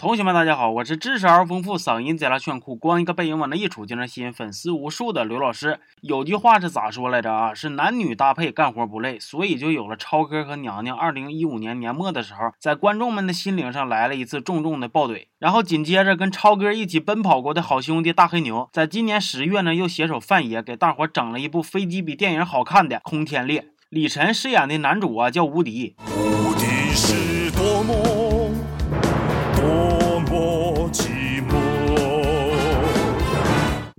同学们，大家好，我是知识而丰富、嗓音贼拉炫酷、光一个背影往那一杵就能吸引粉丝无数的刘老师。有句话是咋说来着啊？是男女搭配干活不累，所以就有了超哥和娘娘。二零一五年年末的时候，在观众们的心灵上来了一次重重的爆怼。然后紧接着跟超哥一起奔跑过的好兄弟大黑牛，在今年十月呢，又携手范爷给大伙整了一部飞机比电影好看的《空天猎》。李晨饰演的男主啊叫无敌。无敌是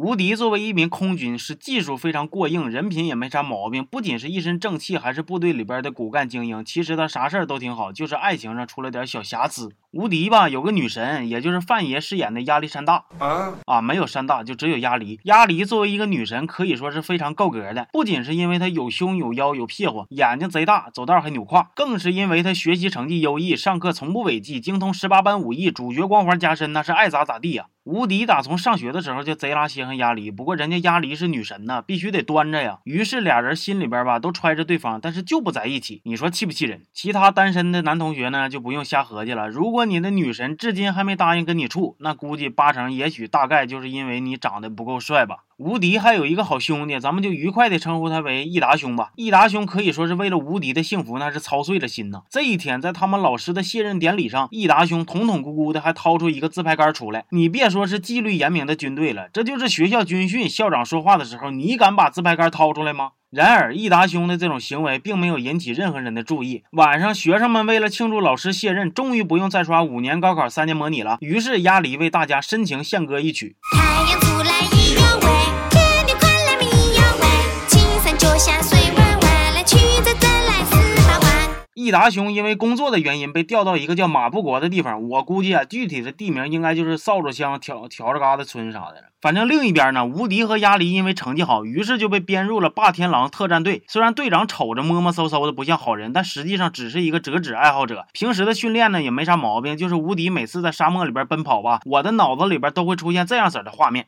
吴迪作为一名空军，是技术非常过硬，人品也没啥毛病。不仅是一身正气，还是部队里边的骨干精英。其实他啥事儿都挺好，就是爱情上出了点小瑕疵。无敌吧，有个女神，也就是范爷饰演的亚历山大啊啊，没有山大，就只有鸭梨。鸭梨作为一个女神，可以说是非常够格的。不仅是因为她有胸有腰有屁股，眼睛贼大，走道还扭胯，更是因为她学习成绩优异，上课从不违纪，精通十八般武艺，主角光环加身，那是爱咋咋地呀。无敌打从上学的时候就贼拉稀罕鸭梨，不过人家鸭梨是女神呐，必须得端着呀。于是俩人心里边吧都揣着对方，但是就不在一起。你说气不气人？其他单身的男同学呢就不用瞎合计了。如果如如果你的女神至今还没答应跟你处，那估计八成也许大概就是因为你长得不够帅吧。无敌还有一个好兄弟，咱们就愉快的称呼他为益达兄吧。益达兄可以说是为了无敌的幸福，那是操碎了心呐。这一天，在他们老师的卸任典礼上，益达兄统统咕咕的还掏出一个自拍杆出来。你别说是纪律严明的军队了，这就是学校军训，校长说话的时候，你敢把自拍杆掏出来吗？然而，益达兄的这种行为并没有引起任何人的注意。晚上，学生们为了庆祝老师卸任，终于不用再刷五年高考三年模拟了。于是，鸭梨为大家深情献歌一曲。达兄因为工作的原因被调到一个叫马布国的地方，我估计啊，具体的地名应该就是扫帚乡挑挑着疙瘩村啥的。反正另一边呢，无敌和鸭梨因为成绩好，于是就被编入了霸天狼特战队。虽然队长瞅着摸摸搜搜的不像好人，但实际上只是一个折纸爱好者。平时的训练呢也没啥毛病，就是无敌每次在沙漠里边奔跑吧，我的脑子里边都会出现这样式的画面。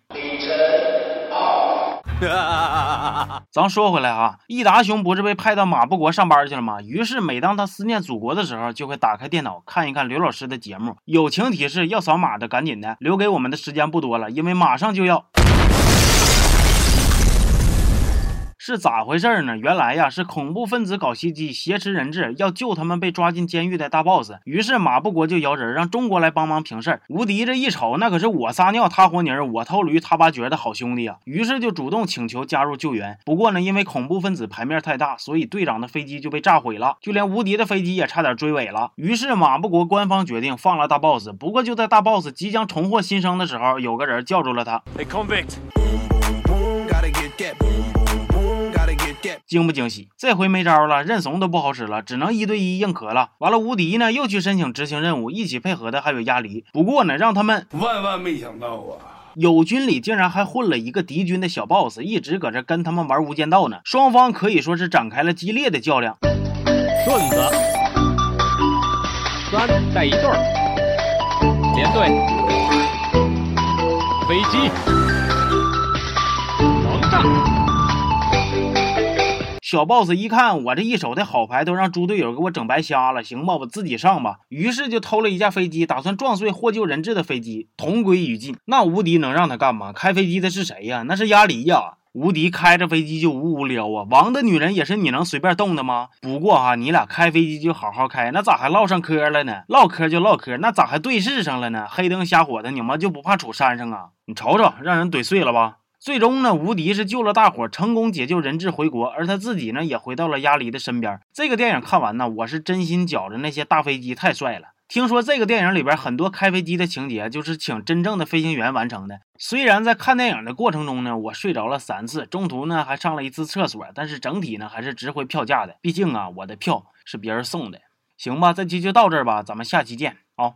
咱说回来啊，益达熊不是被派到马布国上班去了吗？于是每当他思念祖国的时候，就会打开电脑看一看刘老师的节目。友情提示：要扫码的赶紧的，留给我们的时间不多了，因为马上就要。是咋回事儿呢？原来呀是恐怖分子搞袭击，挟持人质，要救他们被抓进监狱的大 boss。于是马布国就摇人，让中国来帮忙平事儿。无敌这一瞅，那可是我撒尿他活泥儿，我偷驴他拔掘的好兄弟啊！于是就主动请求加入救援。不过呢，因为恐怖分子牌面太大，所以队长的飞机就被炸毁了，就连无敌的飞机也差点追尾了。于是马布国官方决定放了大 boss。不过就在大 boss 即将重获新生的时候，有个人叫住了他。惊不惊喜？这回没招了，认怂都不好使了，只能一对一硬磕了。完了，无敌呢又去申请执行任务，一起配合的还有鸭梨。不过呢，让他们万万没想到啊，友军里竟然还混了一个敌军的小 boss，一直搁这跟他们玩无间道呢。双方可以说是展开了激烈的较量。顺子，三带一对儿，连队，飞机，王炸。小 boss 一看我这一手的好牌都让猪队友给我整白瞎了，行吧，我自己上吧。于是就偷了一架飞机，打算撞碎获救人质的飞机，同归于尽。那无敌能让他干吗？开飞机的是谁呀？那是鸭梨呀。无敌开着飞机就无无聊啊。王的女人也是你能随便动的吗？不过哈，你俩开飞机就好好开，那咋还唠上嗑了呢？唠嗑就唠嗑，那咋还对视上了呢？黑灯瞎火的，你们就不怕杵山上啊？你瞅瞅，让人怼碎了吧？最终呢，无敌是救了大伙，成功解救人质回国，而他自己呢，也回到了鸭梨的身边。这个电影看完呢，我是真心觉着那些大飞机太帅了。听说这个电影里边很多开飞机的情节，就是请真正的飞行员完成的。虽然在看电影的过程中呢，我睡着了三次，中途呢还上了一次厕所，但是整体呢还是值回票价的。毕竟啊，我的票是别人送的。行吧，这期就到这儿吧，咱们下期见啊。